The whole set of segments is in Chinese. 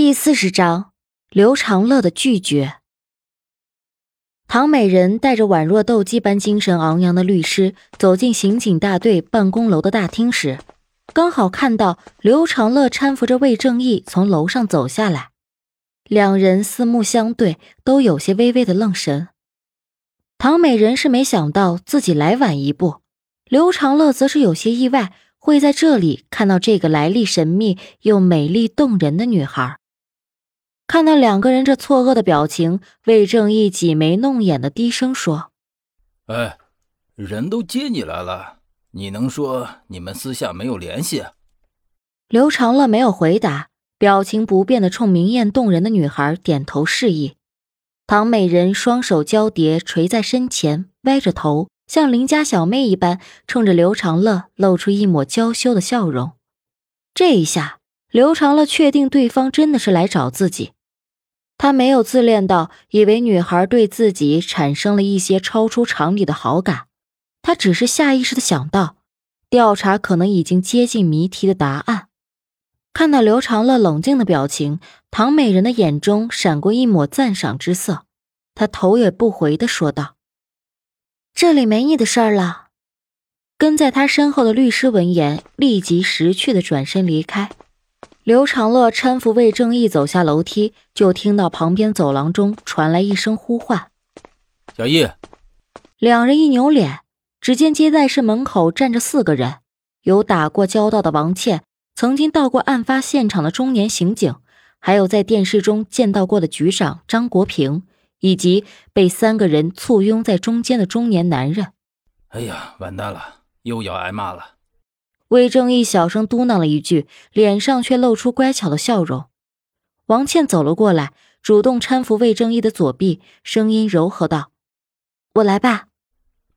第四十章，刘长乐的拒绝。唐美人带着宛若斗鸡般精神昂扬的律师走进刑警大队办公楼的大厅时，刚好看到刘长乐搀扶着魏正义从楼上走下来，两人四目相对，都有些微微的愣神。唐美人是没想到自己来晚一步，刘长乐则是有些意外会在这里看到这个来历神秘又美丽动人的女孩。看到两个人这错愕的表情，魏正义挤眉弄眼的低声说：“哎，人都接你来了，你能说你们私下没有联系？”刘长乐没有回答，表情不变的冲明艳动人的女孩点头示意。唐美人双手交叠垂在身前，歪着头，像邻家小妹一般，冲着刘长乐露出一抹娇羞的笑容。这一下，刘长乐确定对方真的是来找自己。他没有自恋到以为女孩对自己产生了一些超出常理的好感，他只是下意识的想到，调查可能已经接近谜题的答案。看到刘长乐冷静的表情，唐美人的眼中闪过一抹赞赏之色，她头也不回的说道：“这里没你的事儿了。”跟在他身后的律师闻言，立即识趣的转身离开。刘长乐搀扶魏正义走下楼梯，就听到旁边走廊中传来一声呼唤：“小易。”两人一扭脸，只见接待室门口站着四个人，有打过交道的王倩，曾经到过案发现场的中年刑警，还有在电视中见到过的局长张国平，以及被三个人簇拥在中间的中年男人。哎呀，完蛋了，又要挨骂了。魏正义小声嘟囔了一句，脸上却露出乖巧的笑容。王倩走了过来，主动搀扶魏正义的左臂，声音柔和道：“我来吧。”“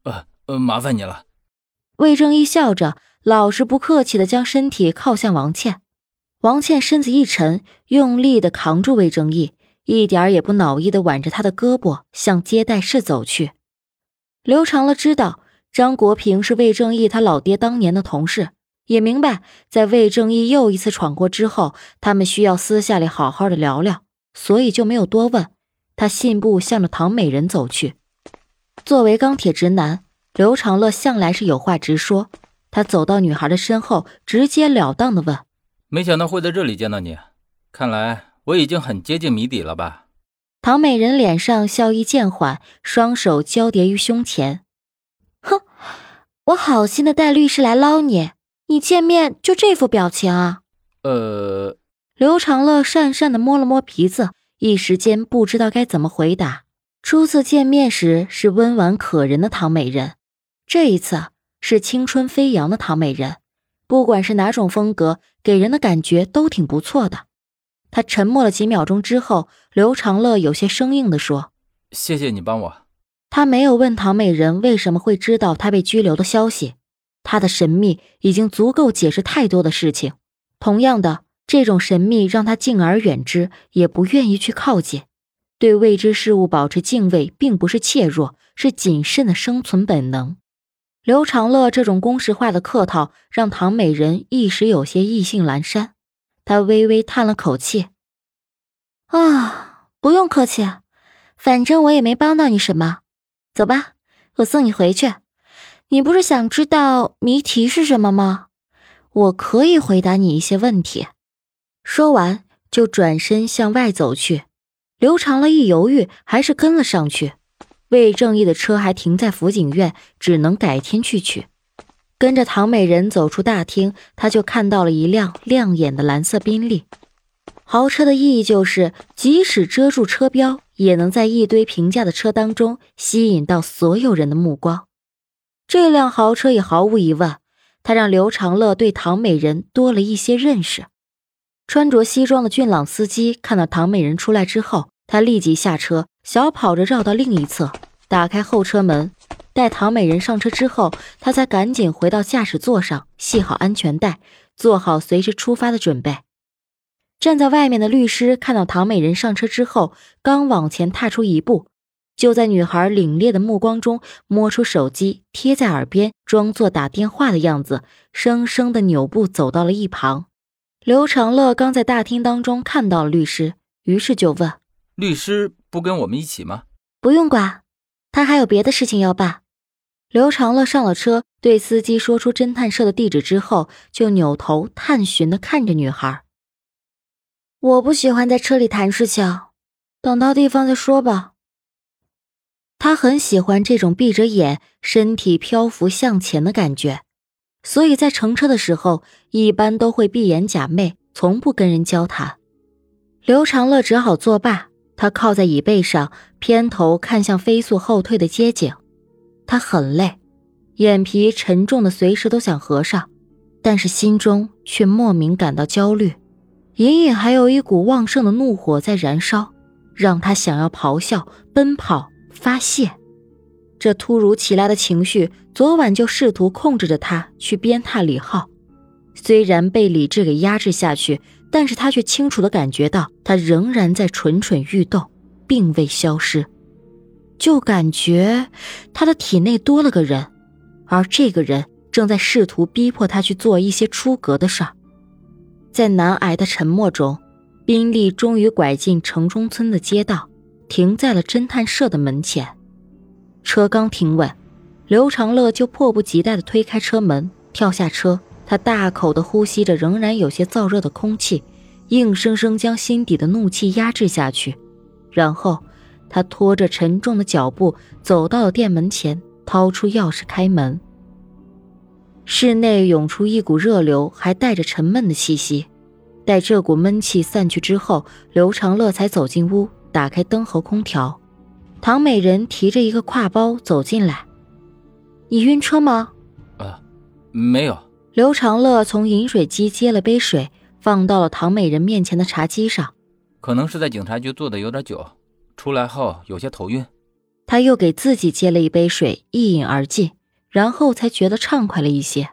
呃呃，麻烦你了。”魏正义笑着，老实不客气的将身体靠向王倩。王倩身子一沉，用力的扛住魏正义，一点也不恼意的挽着他的胳膊向接待室走去。刘长乐知道张国平是魏正义他老爹当年的同事。也明白，在魏正义又一次闯过之后，他们需要私下里好好的聊聊，所以就没有多问。他信步向着唐美人走去。作为钢铁直男，刘长乐向来是有话直说。他走到女孩的身后，直截了当的问：“没想到会在这里见到你，看来我已经很接近谜底了吧？”唐美人脸上笑意渐缓，双手交叠于胸前：“哼，我好心的带律师来捞你。”你见面就这副表情啊？呃，刘长乐讪讪的摸了摸鼻子，一时间不知道该怎么回答。初次见面时是温婉可人的唐美人，这一次是青春飞扬的唐美人。不管是哪种风格，给人的感觉都挺不错的。他沉默了几秒钟之后，刘长乐有些生硬地说：“谢谢你帮我。”他没有问唐美人为什么会知道他被拘留的消息。他的神秘已经足够解释太多的事情。同样的，这种神秘让他敬而远之，也不愿意去靠近。对未知事物保持敬畏，并不是怯弱，是谨慎的生存本能。刘长乐这种公式化的客套，让唐美人一时有些意兴阑珊。他微微叹了口气：“啊，不用客气，反正我也没帮到你什么。走吧，我送你回去。”你不是想知道谜题是什么吗？我可以回答你一些问题。说完，就转身向外走去。刘长乐一犹豫，还是跟了上去。魏正义的车还停在辅警院，只能改天去取。跟着唐美人走出大厅，他就看到了一辆亮眼的蓝色宾利。豪车的意义就是，即使遮住车标，也能在一堆平价的车当中吸引到所有人的目光。这辆豪车也毫无疑问，他让刘长乐对唐美人多了一些认识。穿着西装的俊朗司机看到唐美人出来之后，他立即下车，小跑着绕到另一侧，打开后车门，待唐美人上车之后，他才赶紧回到驾驶座上，系好安全带，做好随时出发的准备。站在外面的律师看到唐美人上车之后，刚往前踏出一步。就在女孩凛冽的目光中，摸出手机贴在耳边，装作打电话的样子，生生的扭步走到了一旁。刘长乐刚在大厅当中看到了律师，于是就问：“律师不跟我们一起吗？”“不用管，他还有别的事情要办。”刘长乐上了车，对司机说出侦探社的地址之后，就扭头探寻的看着女孩。我不喜欢在车里谈事情，等到地方再说吧。他很喜欢这种闭着眼、身体漂浮向前的感觉，所以在乘车的时候一般都会闭眼假寐，从不跟人交谈。刘长乐只好作罢，他靠在椅背上，偏头看向飞速后退的街景。他很累，眼皮沉重的，随时都想合上，但是心中却莫名感到焦虑，隐隐还有一股旺盛的怒火在燃烧，让他想要咆哮、奔跑、发泄。这突如其来的情绪，昨晚就试图控制着他去鞭挞李浩，虽然被理智给压制下去，但是他却清楚的感觉到，他仍然在蠢蠢欲动，并未消失。就感觉他的体内多了个人，而这个人正在试图逼迫他去做一些出格的事儿。在难挨的沉默中，宾利终于拐进城中村的街道，停在了侦探社的门前。车刚停稳，刘长乐就迫不及待地推开车门，跳下车。他大口地呼吸着仍然有些燥热的空气，硬生生将心底的怒气压制下去，然后。他拖着沉重的脚步走到了店门前，掏出钥匙开门。室内涌出一股热流，还带着沉闷的气息。待这股闷气散去之后，刘长乐才走进屋，打开灯和空调。唐美人提着一个挎包走进来：“你晕车吗？”“啊，没有。”刘长乐从饮水机接了杯水，放到了唐美人面前的茶几上。“可能是在警察局坐的有点久。”出来后有些头晕，他又给自己接了一杯水，一饮而尽，然后才觉得畅快了一些。